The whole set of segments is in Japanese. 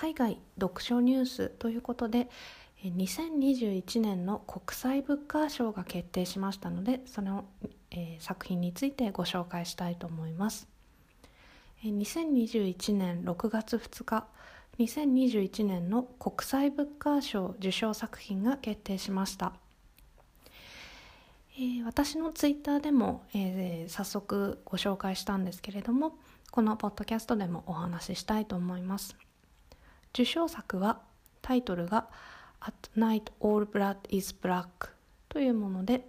海外読書ニュースということで2021年の国際ブッカー賞が決定しましたのでその、えー、作品についてご紹介したいと思います。2021年6月2日2021年の国際ブッカー賞受賞作品が決定しました、え、私のツイッターでも、えー、早速ご紹介したんですけれどもこのポッドキャストでもお話ししたいと思います。受賞作はタイトルが「At Night All Blood is Black」というもので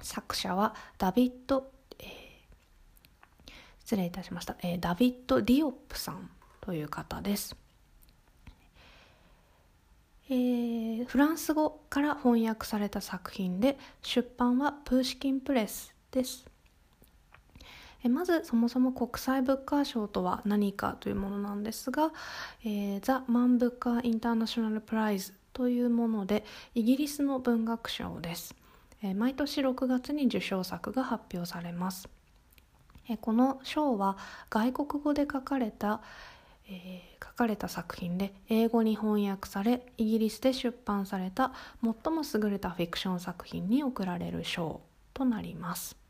作者はダビッド、えー、失礼いたしました、えー、ダビッド・ディオップさんという方です、えー、フランス語から翻訳された作品で出版はプーシキンプレスです。まずそもそも国際ブッカー賞とは何かというものなんですが、えー、ザ・マン・ブッカー・インターナショナル・プライズというものでイギリスの文学賞です、えー、毎年6月に受賞作が発表されます、えー、この賞は外国語で書かれたえー、書かれた作品で英語に翻訳されイギリスで出版された最も優れたフィクション作品に贈られる賞となります。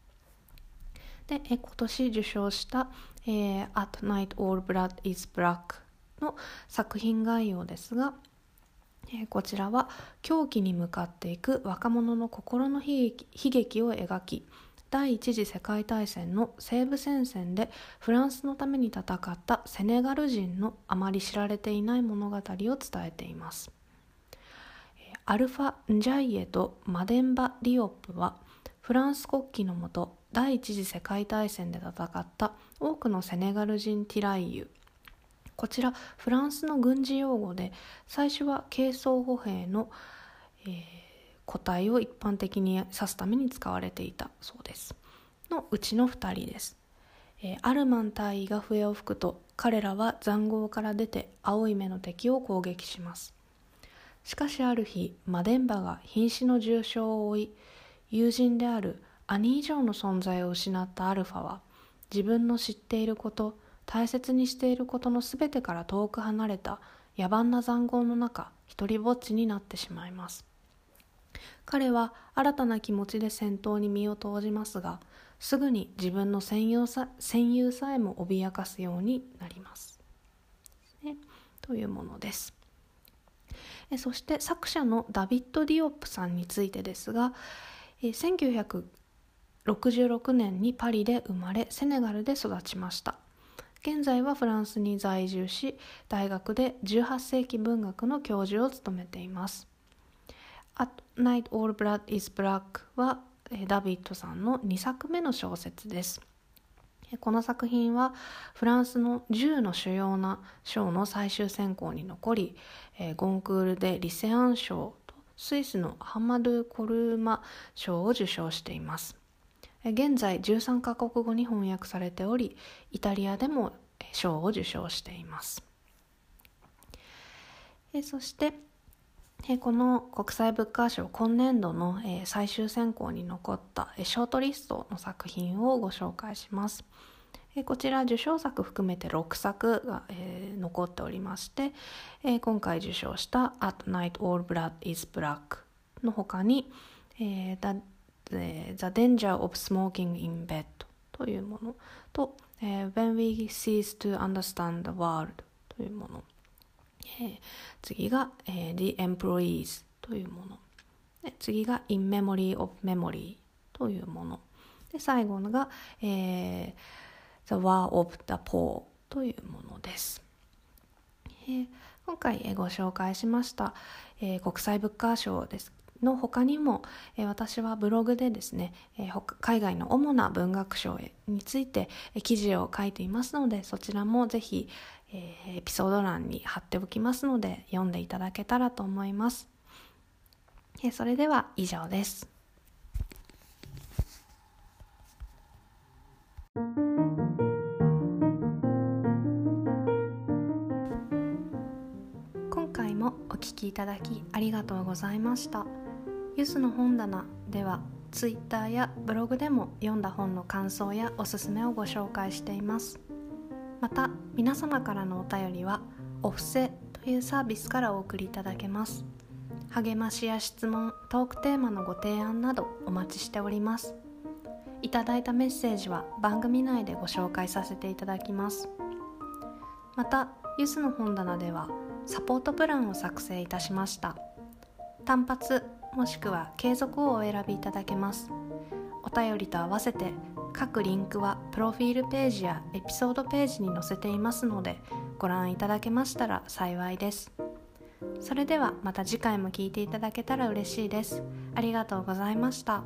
で、今年受賞した「えー、At Night All Blood is Black」の作品概要ですが、え、こちらは狂気に向かっていく若者の心の悲劇を描き第一次世界大戦の西部戦線でフランスのために戦ったセネガル人のあまり知られていない物語を伝えています。アルファ・ンジャイエとマデンバ・リオップはフランス国旗のもと第一次世界大戦で戦った多くのセネガル人ティライユ。こちらフランスの軍事用語で最初は軽装歩兵の、えー、個体を一般的に指すために使われていたそうです。のうちの2人です、えー、アルマン大尉が笛を吹くと彼らは塹壕から出て青い目の敵を攻撃します。しかしある日マデンバが瀕死の重傷を負い友人である兄以上の存在を失ったアルファは自分の知っていること大切にしていることの全てから遠く離れた野蛮な塹壕の中一りぼっちになってしまいます。彼は新たな気持ちで戦闘に身を投じますがすぐに自分の戦友さ戦友さえも脅かすようになります、ね、というものです。そして作者のダビッド・ディオップさんについてですが1900 66年にパリで生まれセネガルで育ちました。現在はフランスに在住し大学で18世紀文学の教授を務めています「At Night All Blood is Black」はダビッドさんの2作目の小説です。この作品はフランスの10の主要な賞の最終選考に残りゴンクールでリセアン賞とスイスのハマドゥ・コルーマ賞を受賞しています。現在13カ国語に翻訳されておりイタリアでも賞を受賞しています。そしてこの国際物価賞今年度の最終選考に残ったショートリストの作品をご紹介します。こちら受賞作含めて6作が残っておりまして今回受賞した「At Night All Blood is Black」の他に「The The Danger of Smoking in Bed というものと、When We Cease to Understand the World というもの、次が、え、The Employees というもの次が In Memory of Memory というもので最後のが、え、The War of the Poor というものです、今回ご紹介しました、え、国際物価賞ですの他にも、えー、私はブログでですね、えー、海外の主な文学賞について、えー、記事を書いていますのでそちらもぜひ、えー、エピソード欄に貼っておきますので読んでいただけたらと思います、えー、それでは以上です。今回もお聞きいただきありがとうございました。ゆずの本棚ではツイッターやブログでも読んだ本の感想やおすすめをご紹介しています。また皆様からのお便りはお布施というサービスからお送りいただけます。励ましや質問トークテーマのご提案などお待ちしております。いただいたメッセージは番組内でご紹介させていただきます。またゆずの本棚ではサポートプランを作成いたしました。単発もしくは継続をお選びいただけます。お便りと合わせて各リンクはプロフィールページやエピソードページに載せていますのでご覧いただけましたら幸いです。それではまた次回も聴いていただけたら嬉しいです。ありがとうございました。